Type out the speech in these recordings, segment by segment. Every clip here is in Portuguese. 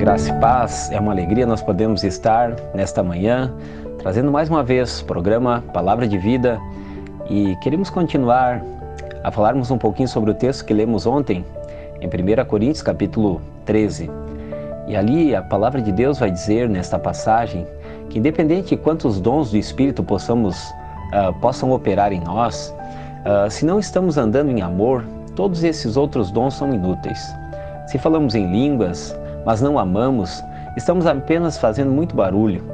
Graça e paz, é uma alegria nós podemos estar nesta manhã trazendo mais uma vez o programa Palavra de Vida e queremos continuar a falarmos um pouquinho sobre o texto que lemos ontem em 1 Coríntios capítulo 13. E ali a palavra de Deus vai dizer nesta passagem que independente de quantos dons do Espírito possamos, uh, possam operar em nós, uh, se não estamos andando em amor, todos esses outros dons são inúteis. Se falamos em línguas, mas não amamos, estamos apenas fazendo muito barulho.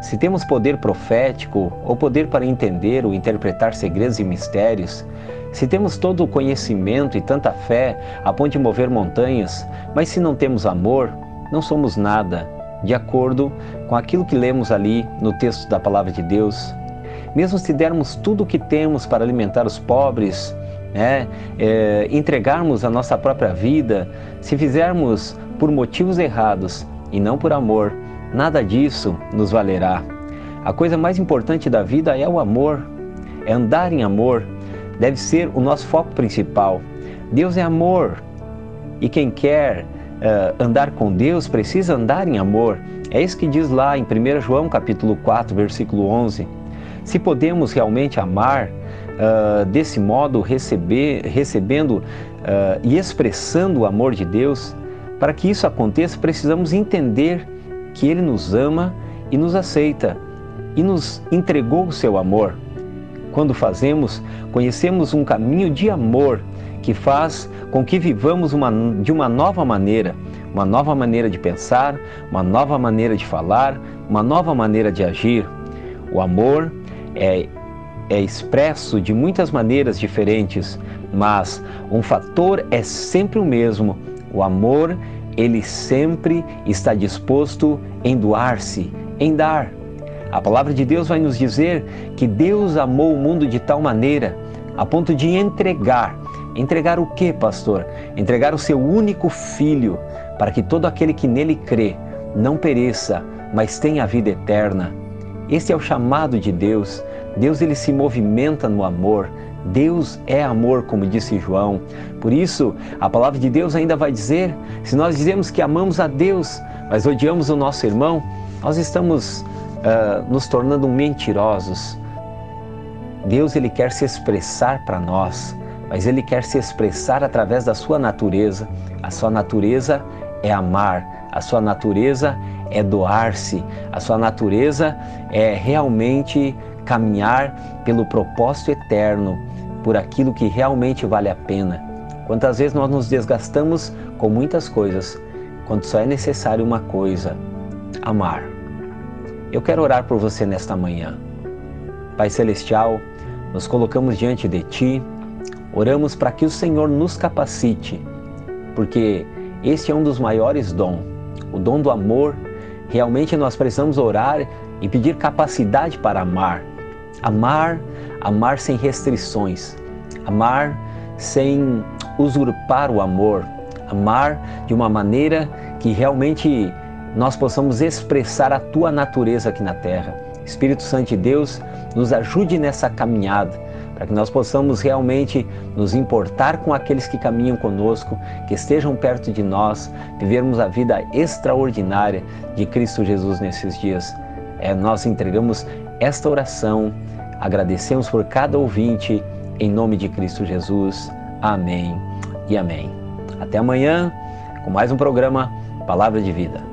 Se temos poder profético ou poder para entender ou interpretar segredos e mistérios, se temos todo o conhecimento e tanta fé a ponto de mover montanhas, mas se não temos amor, não somos nada, de acordo com aquilo que lemos ali no texto da palavra de Deus. Mesmo se dermos tudo o que temos para alimentar os pobres, né, é, entregarmos a nossa própria vida, se fizermos por motivos errados e não por amor, nada disso nos valerá. A coisa mais importante da vida é o amor, é andar em amor, deve ser o nosso foco principal. Deus é amor e quem quer uh, andar com Deus precisa andar em amor. É isso que diz lá em 1 João capítulo 4, versículo 11. Se podemos realmente amar uh, desse modo, receber, recebendo uh, e expressando o amor de Deus, para que isso aconteça, precisamos entender que Ele nos ama e nos aceita e nos entregou o seu amor. Quando fazemos, conhecemos um caminho de amor que faz com que vivamos uma, de uma nova maneira, uma nova maneira de pensar, uma nova maneira de falar, uma nova maneira de agir. O amor é, é expresso de muitas maneiras diferentes, mas um fator é sempre o mesmo: o amor ele sempre está disposto em doar-se, em dar. A palavra de Deus vai nos dizer que Deus amou o mundo de tal maneira a ponto de entregar. Entregar o que, pastor? Entregar o seu único filho, para que todo aquele que nele crê não pereça, mas tenha a vida eterna. Esse é o chamado de Deus. Deus ele se movimenta no amor. Deus é amor, como disse João. Por isso, a palavra de Deus ainda vai dizer: se nós dizemos que amamos a Deus, mas odiamos o nosso irmão, nós estamos uh, nos tornando mentirosos. Deus ele quer se expressar para nós, mas ele quer se expressar através da sua natureza. A sua natureza é amar, a sua natureza é doar-se, a sua natureza é realmente caminhar pelo propósito eterno, por aquilo que realmente vale a pena. Quantas vezes nós nos desgastamos com muitas coisas, quando só é necessário uma coisa: amar. Eu quero orar por você nesta manhã. Pai Celestial, nos colocamos diante de Ti, oramos para que o Senhor nos capacite, porque este é um dos maiores dons, o dom do amor. Realmente nós precisamos orar e pedir capacidade para amar. Amar amar sem restrições, amar sem usurpar o amor, amar de uma maneira que realmente nós possamos expressar a tua natureza aqui na terra. Espírito Santo de Deus, nos ajude nessa caminhada, para que nós possamos realmente nos importar com aqueles que caminham conosco, que estejam perto de nós, vivermos a vida extraordinária de Cristo Jesus nesses dias. É, nós entregamos esta oração Agradecemos por cada ouvinte, em nome de Cristo Jesus. Amém e amém. Até amanhã com mais um programa Palavra de Vida.